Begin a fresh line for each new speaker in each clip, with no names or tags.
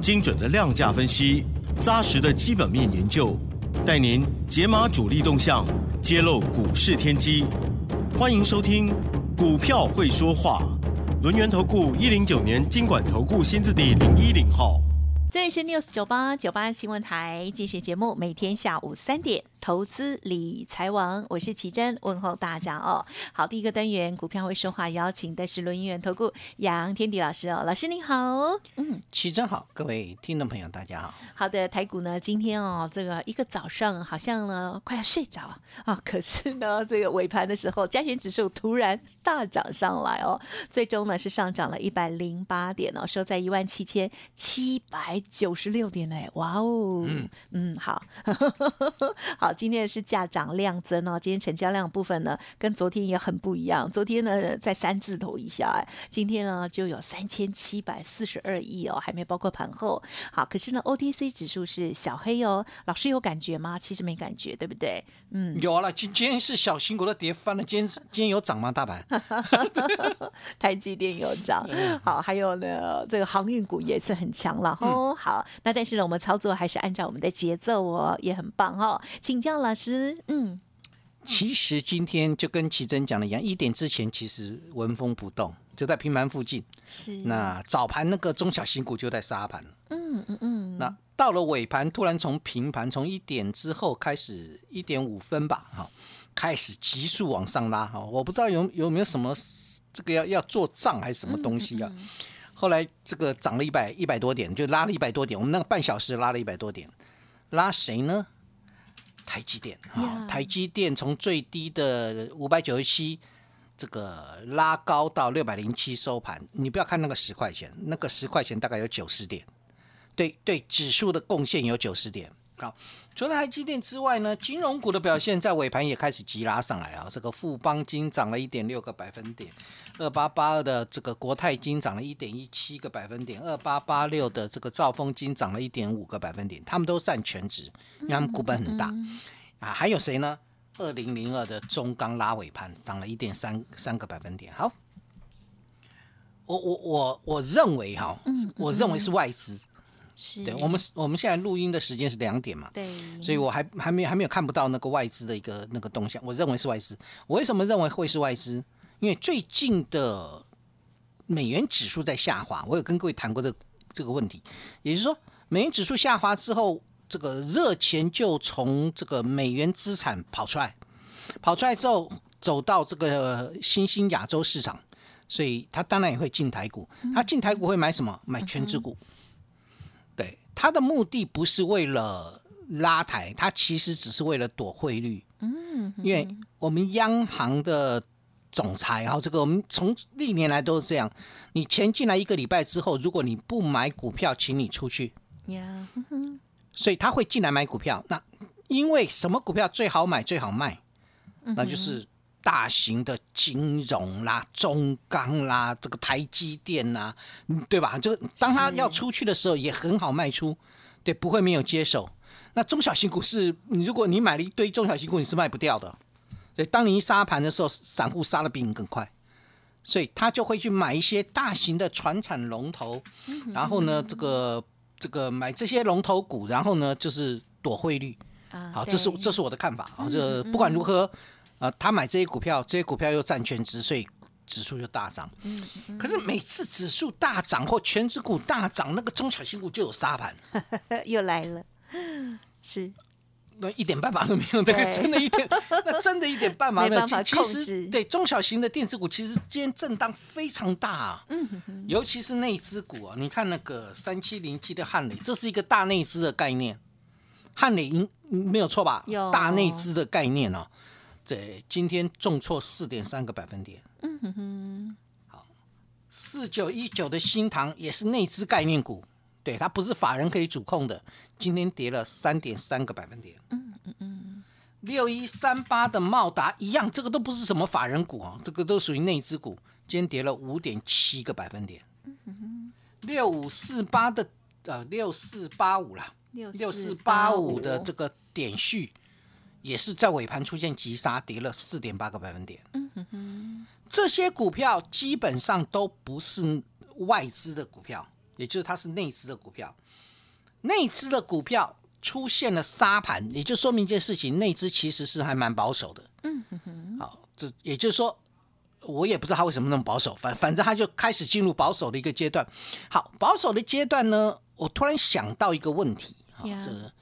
精准的量价分析，扎实的基本面研究，带您解码主力动向，揭露股市天机。欢迎收听《股票会说话》，轮源投顾一零九年经管投顾新字第零一零号。
这里是 News 九八九八新闻台，进行节目，每天下午三点，投资理财王，我是奇珍，问候大家哦。好，第一个单元股票会说话，邀请的是轮源投顾杨天迪老师哦，老师您好，
嗯，奇珍好，各位听众朋友大家好。
好的，台股呢，今天哦，这个一个早上好像呢快要睡着啊，可是呢，这个尾盘的时候，加权指数突然大涨上来哦，最终呢是上涨了一百零八点哦，收在一万七千七百。九十六点嘞，哇哦，嗯嗯，好 好，今天是价涨量增哦，今天成交量部分呢，跟昨天也很不一样，昨天呢在三字头以下，哎，今天呢就有三千七百四十二亿哦，还没包括盘后，好，可是呢 OTC 指数是小黑哦，老师有感觉吗？其实没感觉，对不对？
嗯，有了，今今天是小新股的跌翻了，今天今天有涨吗？大盘？
台积电有涨，好，还有呢，这个航运股也是很强了哦。好，那但是呢，我们操作还是按照我们的节奏哦，也很棒哦。请教老师，
嗯，其实今天就跟奇珍讲的一样，一点之前其实纹风不动，就在平盘附近。
是。
那早盘那个中小型股就在杀盘。嗯嗯嗯。那到了尾盘，突然从平盘从一点之后开始一点五分吧，哈，开始急速往上拉哈。我不知道有有没有什么这个要要做账还是什么东西啊？后来这个涨了一百一百多点，就拉了一百多点。我们那个半小时拉了一百多点，拉谁呢？台积电啊，台积电从最低的五百九十七，这个拉高到六百零七收盘。你不要看那个十块钱，那个十块钱大概有九十点，对对，指数的贡献有九十点。好，除了台积电之外呢，金融股的表现在尾盘也开始急拉上来啊。这个富邦金涨了一点六个百分点，二八八二的这个国泰金涨了一点一七个百分点，二八八六的这个兆丰金涨了一点五个百分点，他们都占全值，因为他们股本很大啊。还有谁呢？二零零二的中钢拉尾盘涨了一点三三个百分点。好，我我我我认为哈，我认为是外资。对我们，我们现在录音的时间是两点嘛？
对，
所以我还还没还没有看不到那个外资的一个那个动向。我认为是外资。我为什么认为会是外资？因为最近的美元指数在下滑。我有跟各位谈过这这个问题，也就是说，美元指数下滑之后，这个热钱就从这个美元资产跑出来，跑出来之后走到这个新兴亚洲市场，所以他当然也会进台股。他进台股会买什么？买全指股。他的目的不是为了拉抬，他其实只是为了躲汇率。嗯，因为我们央行的总裁，然后这个我们从历年来都是这样，你钱进来一个礼拜之后，如果你不买股票，请你出去。呀，所以他会进来买股票。那因为什么股票最好买最好卖？那就是大型的金融啦、中钢啦、这个台积电啦，对吧？就当他要出去的时候，也很好卖出，对，不会没有接手。那中小型股是，如果你买了一堆中小型股，你是卖不掉的。对，当你一杀盘的时候，散户杀的比你更快，所以他就会去买一些大型的船产龙头，然后呢，这个这个买这些龙头股，然后呢，就是躲汇率。好，这是这是我的看法。好，这不管如何，呃，他买这些股票，这些股票又占全值，所以指数就大涨。嗯，可是每次指数大涨或全指股大涨，那个中小型股就有沙盘，
又来了。是，
那一点办法都没有，那个真的一点，那真的一点办法没有。其实，对中小型的电子股，其实今天震荡非常大。嗯，尤其是内资股啊，你看那个三七零七的汉磊，这是一个大内资的概念。汉磊应没有错吧？
有
大内资的概念哦。对，今天重挫四点三个百分点。嗯哼哼。好，四九一九的新塘也是内资概念股，对，它不是法人可以主控的。今天跌了三点三个百分点。嗯嗯嗯。六一三八的茂达一样，这个都不是什么法人股啊，这个都属于内资股。今天跌了五点七个百分点。嗯哼。六五四八的呃六四八五啦，
六
四八五的这个点序也是在尾盘出现急杀，跌了四点八个百分点。嗯哼哼。这些股票基本上都不是外资的股票，也就是它是内资的股票。内资的股票出现了杀盘，也就说明一件事情：内资其实是还蛮保守的。嗯哼哼。好，这也就是说，我也不知道他为什么那么保守，反反正他就开始进入保守的一个阶段。好，保守的阶段呢，我突然想到一个问题，好，这。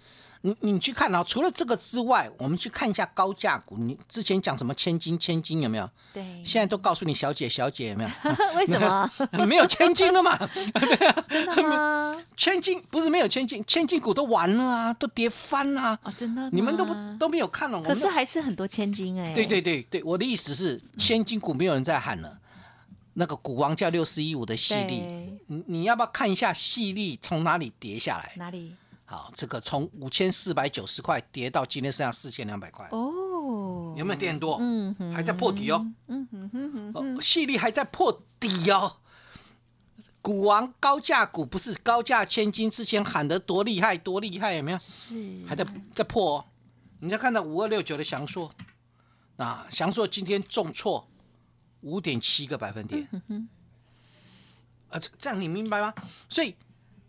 你你去看啊，除了这个之外，我们去看一下高价股。你之前讲什么千金千金有没有？
对，
现在都告诉你小姐小姐有没有？
为什么？
没有千金了嘛？
对啊，真的吗？
千金不是没有千金，千金股都完了啊，都跌翻了。
哦，真的？
你们都不都没有看了？
可是还是很多千金哎。
对对对对，我的意思是，千金股没有人在喊了。那个股王叫六四一五的细粒，你你要不要看一下细粒从哪里跌下来？
哪里？
好，这个从五千四百九十块跌到今天剩下四千两百块哦，有没有跌很多？嗯，还在破底哦。嗯哼哼哼，细粒还在破底哦。股王高价股不是高价千金，之前喊得多厉害多厉害，有没有？
是，
还在在破哦。你再看到五二六九的翔硕，啊，翔硕今天重挫五点七个百分点。嗯哼，啊，这样你明白吗？所以。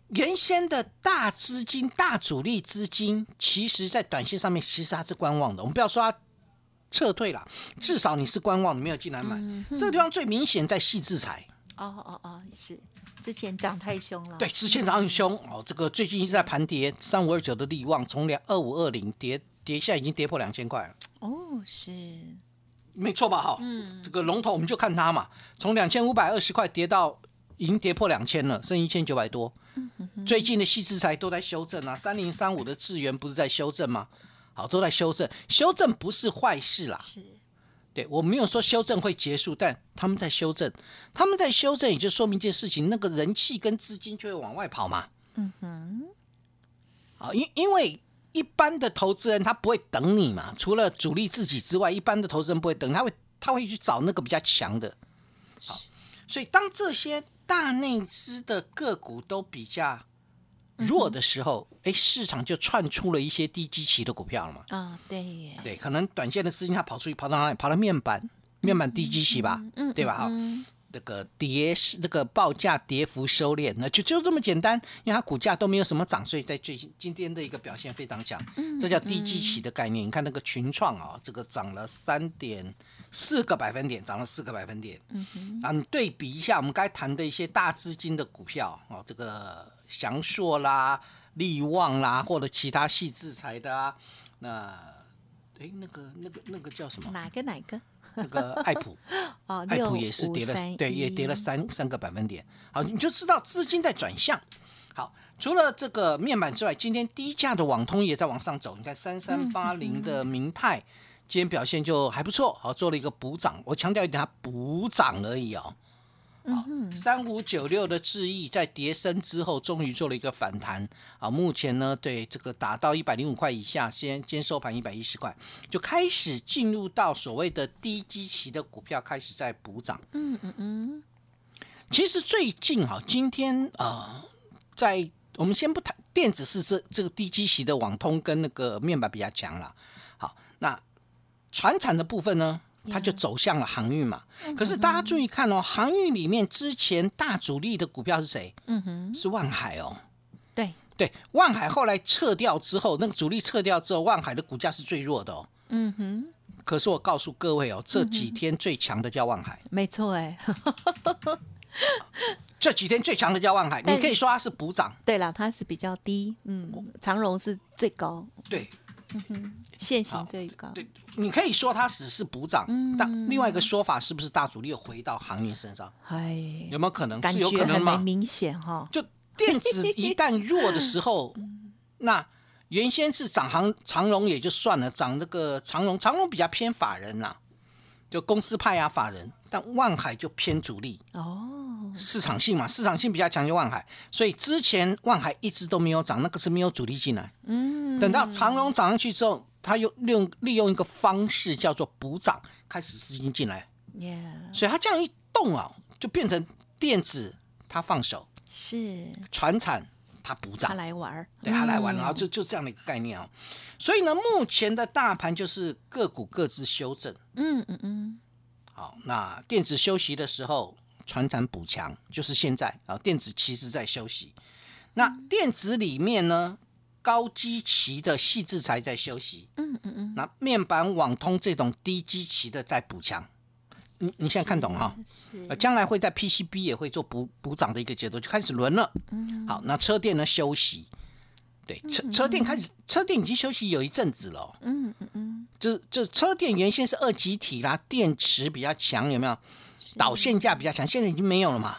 原先的大资金、大主力资金，其实在短线上面其实它是观望的。我们不要说它撤退了，至少你是观望，你没有进来买。这个地方最明显在细制裁。
哦哦哦，是之前涨太凶了。
对，之前涨很凶哦。这个最近一直在盘跌，三五二九的利旺从两二五二零跌跌现在，已经跌破两千块了。
哦，是
没错吧？哈，嗯，这个龙头我们就看它嘛，从两千五百二十块跌到。已经跌破两千了，剩一千九百多。最近的细制材都在修正啊，三零三五的智源不是在修正吗？好，都在修正，修正不是坏事啦。是，对我没有说修正会结束，但他们在修正，他们在修正，也就说明一件事情，那个人气跟资金就会往外跑嘛。嗯哼。好，因因为一般的投资人他不会等你嘛，除了主力自己之外，一般的投资人不会等，他会他会去找那个比较强的。好，所以当这些。大内资的个股都比较弱的时候，哎，市场就窜出了一些低基期的股票了嘛。
啊，对，
对，可能短线的资金它跑出去，跑到哪里？跑到面板，面板低基期吧，嗯对吧？哈，那个跌是那个报价跌幅收敛，那就就这么简单，因为它股价都没有什么涨，所以在最近今天的一个表现非常强。这叫低基期的概念。你看那个群创啊，这个涨了三点。四个百分点涨了四个百分点，嗯哼，啊，你对比一下我们该谈的一些大资金的股票哦，这个祥硕啦、利旺啦，或者其他细制裁的啊，那，哎，那个那个那个叫什么？
哪个哪个？
那个 爱普，
哦，
爱普也是跌了，对，也跌了三三个百分点。好，你就知道资金在转向。好，除了这个面板之外，今天低价的网通也在往上走。你看三三八零的明泰。今天表现就还不错，好做了一个补涨。我强调一点，它补涨而已哦。好，三五九六的智毅在跌升之后，终于做了一个反弹。啊，目前呢，对这个打到一百零五块以下，先先收盘一百一十块，就开始进入到所谓的低基期的股票开始在补涨。嗯嗯嗯。其实最近哈，今天啊，在我们先不谈电子是这这个低基期的网通跟那个面板比较强了。好，那。船产的部分呢，它就走向了航运嘛。可是大家注意看哦，航运里面之前大主力的股票是谁？嗯哼，是万海哦。
对
对，万海后来撤掉之后，那个主力撤掉之后，万海的股价是最弱的哦。嗯哼。可是我告诉各位哦，这几天最强的叫万海。
没错哎。
这几天最强的叫万海，你可以说它是补涨。
对了，它是比较低。嗯，长荣是最高。
对。
现行最高。
对，你可以说它只是补涨，但另外一个说法是不是大主力又回到航运身上？哎，有没有可能？是有可能吗？
明显哈。
就电子一旦弱的时候，那原先是涨航长荣也就算了，涨那个长荣，长荣比较偏法人呐，就公司派啊法人。但万海就偏主力，
哦，
市场性嘛，市场性比较强就万海，所以之前万海一直都没有涨，那个是没有主力进来。
嗯，
等到长荣涨上去之后，他又利用利用一个方式叫做补涨，开始资金进来，
耶，
所以它这样一动啊，就变成电子它放手，
是。
船产它补涨
他，来玩儿，
对他来玩，
嗯
然后就就这样的一个概念哦。所以呢，目前的大盘就是个股各自修正。
嗯嗯嗯，
好，那电子休息的时候，船产补强，就是现在啊，电子其实在休息。那电子里面呢，高基期的细制材在休息，
嗯嗯嗯，
那面板、网通这种低基期的在补强。你你现在看懂哈？
是
呃，将来会在 PCB 也会做补补涨的一个节奏，就开始轮了。
嗯
好，那车电呢休息，对，车车电开始，车电已经休息有一阵子了哦。
嗯嗯嗯，
这这车电原先是二极体啦，电池比较强，有没有？导线架比较强，现在已经没有了嘛。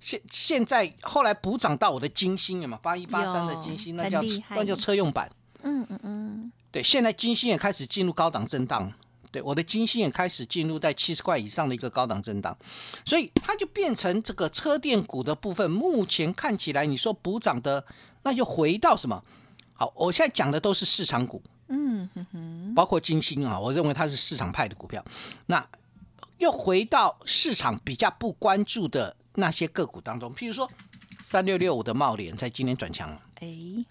现现在后来补涨到我的金星了嘛？八一八三的金星，那叫那叫车用版。
嗯嗯嗯，
对，现在金星也开始进入高档震荡。对，我的金星也开始进入在七十块以上的一个高档震荡，所以它就变成这个车电股的部分。目前看起来，你说补涨的，那就回到什么？好，我现在讲的都是市场股，
嗯哼哼，
包括金星啊，我认为它是市场派的股票。那又回到市场比较不关注的那些个股当中，譬如说三六六五的茂联在今天转强了。
哎，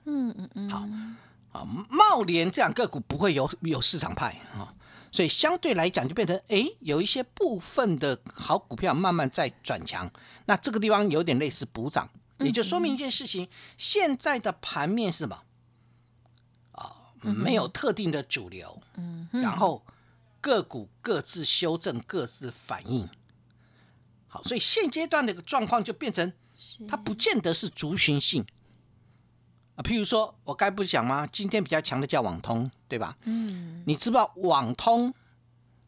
嗯嗯嗯，
好啊，茂联这样个股不会有有市场派啊，所以相对来讲就变成哎，有一些部分的好股票慢慢在转强，那这个地方有点类似补涨，也就说明一件事情，现在的盘面是什么？啊，没有特定的主流，
嗯
然后个股各自修正，各自反应。好，所以现阶段的一个状况就变成它不见得是族群性啊。譬如说，我该不是讲吗？今天比较强的叫网通，对吧？
嗯，
你知不知道网通，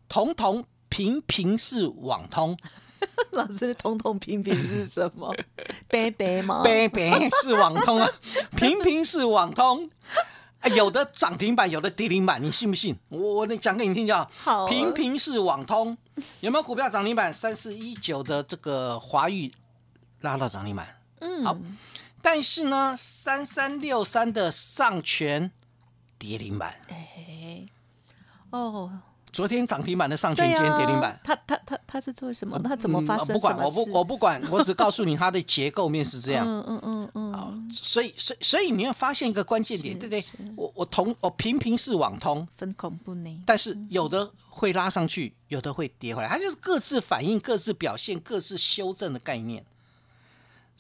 彤彤平平是网通，
老师统统平平是什么？贝贝吗？
白白是网通啊，平平是网通。啊有的涨停板，有的跌停板，你信不信？我我讲给你听就好。
好
平平是网通，有没有股票涨停板？三四一九的这个华域拉到涨停板，
嗯，
好但是呢，三三六三的上权跌停板，
哎，哦，
昨天涨停板的上权，
对
今天跌停
啊
板，。
他他他他是做什么？他怎么发
嗯
生
不管，我？不我不管，我只告诉你它的结构面是这样。
嗯嗯嗯嗯，
好，所以所以所以你要发现一个关键点，
是
对不对？我我同我频频是网通，
分恐怖呢？
但是有的会拉上去，有的会跌回来，它就是各自反应、各自表现、各自修正的概念。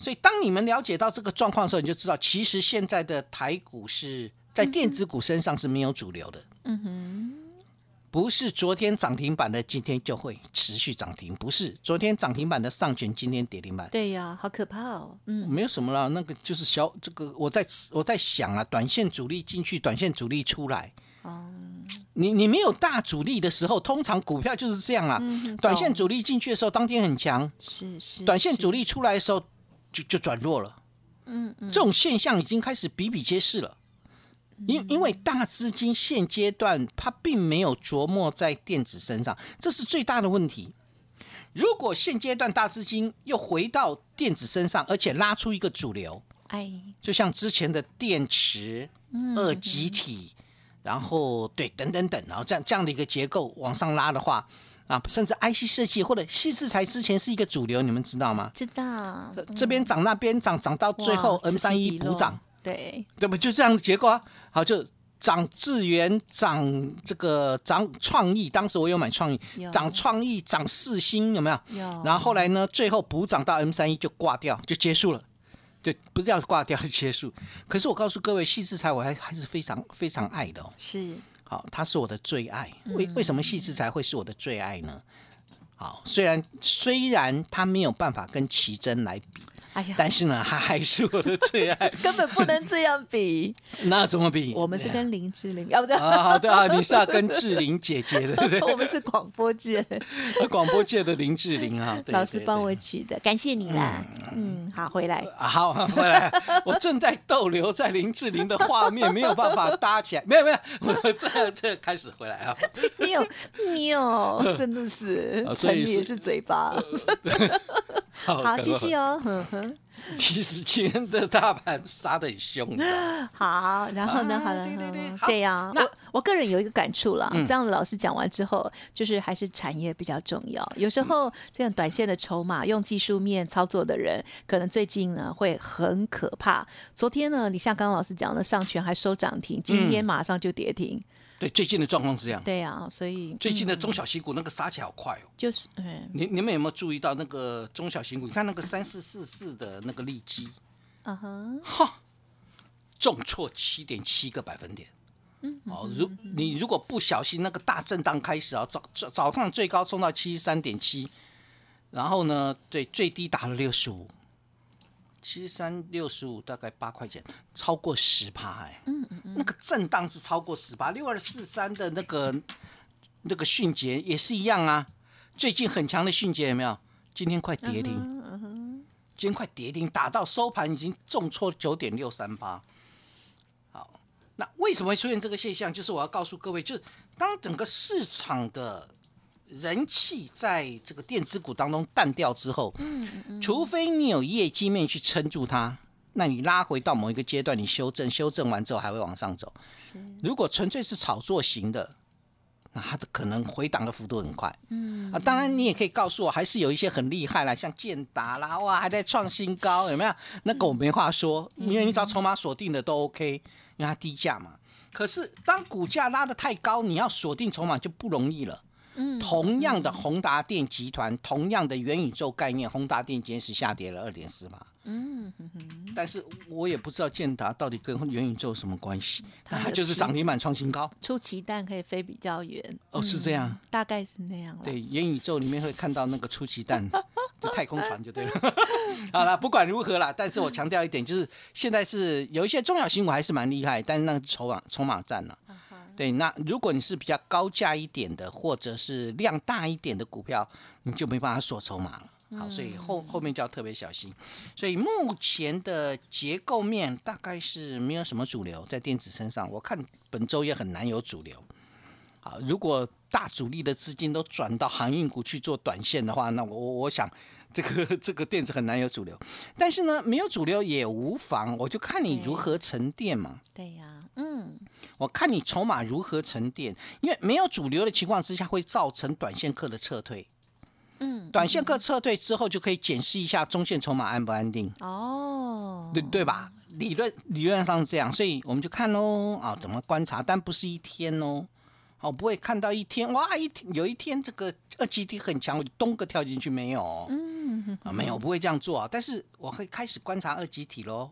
所以当你们了解到这个状况的时候，你就知道，其实现在的台股是在电子股身上是没有主流的。
嗯哼，
不是昨天涨停板的，今天就会持续涨停。不是昨天涨停板的上权，今天跌停板，
对呀，好可怕哦。嗯，
没有什么了。那个就是小这个，我在我在想啊，短线主力进去，短线主力出来。
哦，
你你没有大主力的时候，通常股票就是这样啊。
嗯
短线主力进去的时候，当天很强；
是是，
短线主力出来的时候，就就转弱了。
嗯嗯，
这种现象已经开始比比皆是了。因因为大资金现阶段它并没有琢磨在电子身上，这是最大的问题。如果现阶段大资金又回到电子身上，而且拉出一个主流，
哎，
就像之前的电池、二极体，然后对等等等，然后这样这样的一个结构往上拉的话，啊，甚至 IC 设计或者细制材之前是一个主流，你们知道吗？
知道，
这边涨那边涨，涨到最后 M 三一补涨，
对，
对不？就这样的结构啊。好，就涨智源，涨这个涨创意，当时我有买创意
有，
涨创意，涨四星，有没有？
有，
然后后来呢，最后补涨到 M 三一就挂掉，就结束了。对，不是要挂掉就结束。可是我告诉各位，细制材我还还是非常非常爱的哦。
是
好，它是我的最爱。为
嗯
为什么细制材会是我的最爱呢？好，虽然虽然它没有办法跟奇珍来比，
哎呀，
但是呢，他还是我的最爱。
根本不能这样比。
那怎么比？
我们是跟林志玲，要不这样，
啊，对啊，你是要跟志玲姐姐的，对不对？
我们是广播界
广播界的林志玲啊，
老师帮。我取的，感谢你啦。嗯，好，回来。
啊，好，回来，我正在逗留在林志玲的画面，没有办法搭起来，没有没有，我这这开始回来啊，
你有，你有，真的是
啊，所以
也是嘴巴。
好
好，继续哦。
其实今天的大盘杀的很凶，你知道吗
好，然后呢？
啊
好了，
对对对
对呀。
那
我我个人有一个感触啦，
嗯
这样老师讲完之后，就是还是产业比较重要。有时候这样短线的筹码，用技术面操作的人，可能最近呢会很可怕。昨天呢，你像刚刚老师讲的，上权还收涨停，今天马上就跌停。
对，最近的状况是这样。
对呀，所以
最近的
嗯
中小型股那个杀起来好快哦。
就是嗯
你你们有没有注意到那个中小型股？你看那个三四四四的那个利基，
嗯哼，
哈，重挫七点七个百分点。
嗯
哦，如你如果不小心，那个大震荡开始啊，早早早上最高冲到七十三点七，然后呢，对，最低打了六十五，七三六十五大概八块钱，超过十趴哎，嗯嗯那个震荡是超过十趴，六二四三的那个那个迅捷也是一样啊，最近很强的迅捷有没有？今天快跌停，今天快跌停，打到收盘已经重挫九点六三八。好，那为什么会出现这个现象？就是我要告诉各位，就是当整个市场的人气在这个电子股当中淡掉之后，除非你有业绩面去撑住它，那你拉回到某一个阶段，你修正，修正完之后还会往上走。如果纯粹是炒作型的，那它的可能回档的幅度很快。嗯啊，当然你也可以告诉我，还是有一些很厉害啦，像建达啦，哇，还在创新高，有没有？那个我没话说，因为你只要筹码锁定的都 OK，因为它低价嘛。可是当股价拉得太高，你要锁定筹码就不容易了。同样的宏达电集团，同样的元宇宙概念，宏达电今天是下跌了二点四八。嗯，但是我也不知道建达到底跟元宇宙有什么关系，
它有
但它就是
其
涨停板创新高。
出奇蛋可以飞比较远。
哦，是这样。
大概是那样了。
对，元宇宙里面会看到那个出奇蛋，就太空船就对了。好了，不管如何啦，但是我强调一点，就是现在是有一些重要新股还是蛮厉害，但是那个筹码筹码战呢、对，那如果你是比较高价一点的，或者是量大一点的股票，你就没办法锁筹码了。好，所以后后面就要特别小心。所以目前的结构面大概是没有什么主流在电子身上，我看本周也很难有主流。好，如果大主力的资金都转到航运股去做短线的话，那我我我想这个这个电子很难有主流。但是呢，没有主流也无妨，我就看你如何沉淀嘛。
对呀，嗯，
我看你筹码如何沉淀，因为没有主流的情况之下，会造成短线客的撤退。
嗯，
短线客撤退之后，就可以检视一下中线筹码安不安定，
哦，
对对吧？理论理论上是这样，所以我们就看喽啊，怎么观察，但不是一天哦。哦，不会看到一天哇，一天有一天这个二级体很强，我就咚个跳进去没有哦？
嗯，
啊，没有，不会这样做啊。但是我会开始观察二级体喽。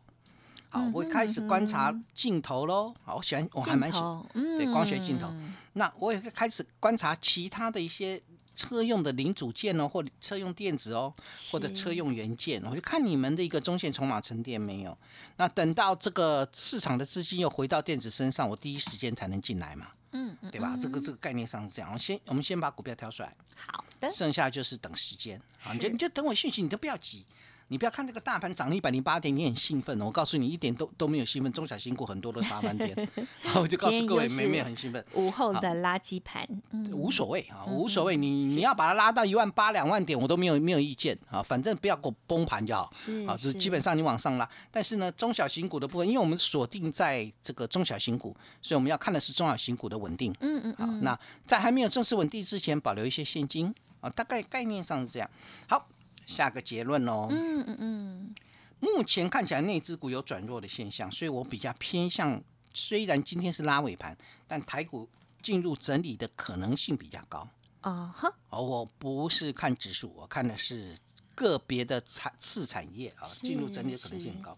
好，我会开始观察镜头喽。好，我喜欢，我还蛮喜欢。对光学镜头那我也会开始观察其他的一些车用的零组件哦，或者车用电子哦，或者车用元件，我就看你们的一个中线筹码沉淀没有。那等到这个市场的资金又回到电子身上，我第一时间才能进来嘛，
嗯嗯，
对吧？这个这个概念上是这样。我先我们先把股票挑出来，
好的，
剩下就是等时间啊，你就你就等我讯息，你都不要急。你不要看这个大盘涨了一百零八点，你很兴奋。我告诉你，一点都都没有兴奋。中小型股很多都杀翻天，我就告诉各位，没没有很兴奋。
午后的垃圾盘，嗯，
无所谓啊，无所谓，你你要把它拉到一万八、两万点，我都没有没有意见啊，反正不要给我崩盘就好。
是
啊，是
是
基本上你往上拉，但是呢，中小型股的部分，因为我们锁定在这个中小型股，所以我们要看的是中小型股的稳定。
嗯嗯
好，那在还没有正式稳定之前，保留一些现金啊，大概概念上是这样。好，下个结论喽。
嗯嗯嗯，
目前看起来内资股有转弱的现象，所以我比较偏向，虽然今天是拉尾盘，但台股进入整理的可能性比较高。
啊哈，
哦，我不是看指数，我看的是个别的产次产业啊，
是
进入整理的可能性很高。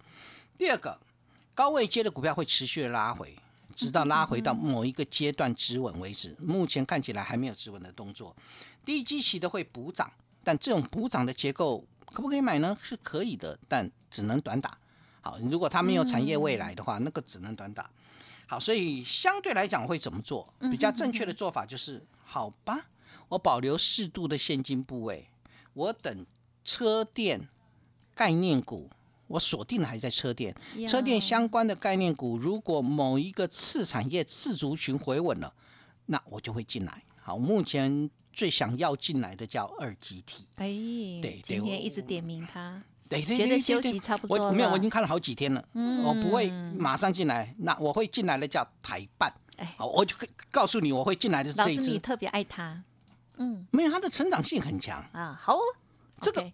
第二个，高位接的股票会持续的拉回，直到拉回到某一个阶段止稳为止。目前看起来还没有止稳的动作。低基期的会补涨，但这种补涨的结构可不可以买呢？是可以的，但只能短打。好，如果它没有产业未来的话，那个只能短打。好，所以相对来讲会怎么做？比较正确的做法就是，好吧，我保留适度的现金部位，我等车电概念股，我锁定的还在车电，车电相关的概念股，如果某一个次产业次族群回稳了，那我就会进来。好，目前最想要进来的叫二级体，
哎，
对
今天一直点名他，
对对
觉得
对对对
休息差不多
我没有，我已经看了好几天了，嗯。我不会马上进来，那我会进来的叫台办。
哎。
好，我就告诉你，我会进来的是
老师你
这一支，
特别爱他，嗯。
没有他的成长性很强，
啊，好哦，
这个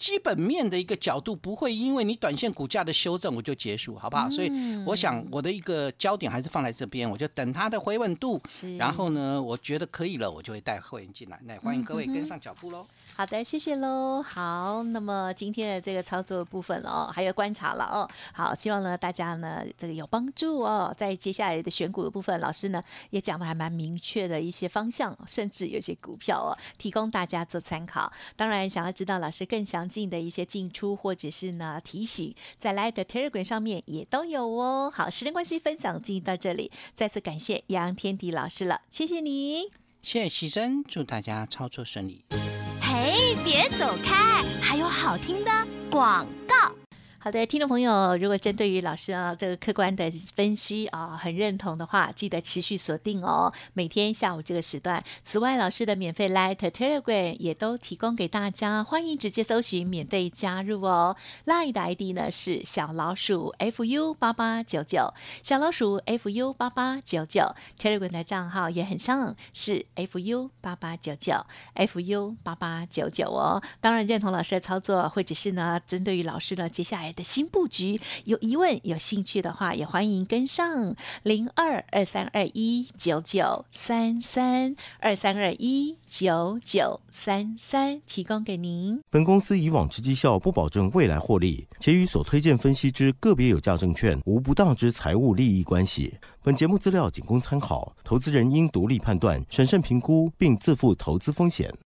基本面的一个角度不会因为你短线股价的修正我就结束，好不好？所以
嗯
我想我的一个焦点还是放在这边，我就等它的回稳度，然后呢，我觉得可以了，我就会带会员进来。那欢迎各位跟上脚步喽。
好的，谢谢喽。好，那么今天的这个操作部分哦，还有观察了哦。好，希望呢大家呢这个有帮助哦。在接下来的选股的部分，老师呢也讲的还蛮明确的一些方向，甚至有些股票哦，提供大家做参考。当然，想要知道老师更详尽的一些进出或者是呢提醒，在来的 Telegram 上面也都有哦。好，时间关系，分享进行到这里，再次感谢杨天迪老师了，谢谢你。
谢谢齐生，祝大家操作顺利。
哎，别走开，还有好听的广告。
好的，听众朋友，如果针对于老师啊这个客观的分析啊很认同的话，记得持续锁定哦，每天下午这个时段。此外，老师的免费 Light Telegram 也都提供给大家，欢迎直接搜寻免费加入哦。Line 的 ID 呢是小老鼠 fu 八八九九，小老鼠 fu 八八九九。Telegram 的账号也很像是 fu 八八九九 fu 八八九九哦。当然认同老师的操作，或者是呢针对于老师呢接下来的新布局有疑问、有兴趣的话，也欢迎跟上零二二三二一九九三三二三二一九九三三，提供给您。
本公司以往之绩效不保证未来获利，且与所推荐分析之个别有价证券无不当之财务利益关系。本节目资料仅供参考，投资人应独立判断、审慎评估，并自负投资风险。